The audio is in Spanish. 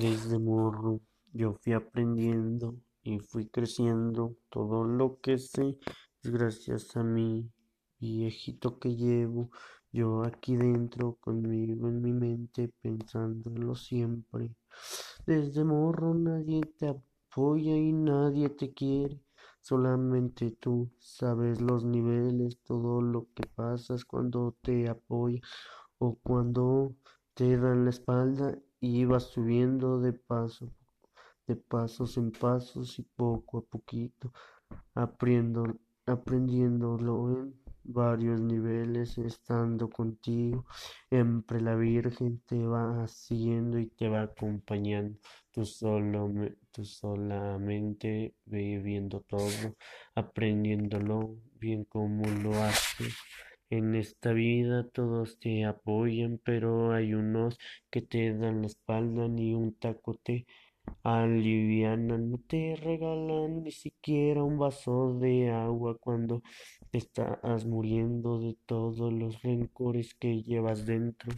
Desde morro yo fui aprendiendo y fui creciendo. Todo lo que sé es gracias a mi viejito que llevo yo aquí dentro conmigo en mi mente pensándolo siempre. Desde morro nadie te apoya y nadie te quiere. Solamente tú sabes los niveles, todo lo que pasas cuando te apoya o cuando te dan la espalda y vas subiendo de paso, de pasos en pasos y poco a poquito, aprendiéndolo en varios niveles, estando contigo. Siempre la Virgen te va siguiendo y te va acompañando. Tú solo, tú solamente viviendo todo, aprendiéndolo bien como lo haces. En esta vida todos te apoyan, pero hay unos que te dan la espalda, ni un taco te alivianan, no te regalan ni siquiera un vaso de agua cuando estás muriendo de todos los rencores que llevas dentro.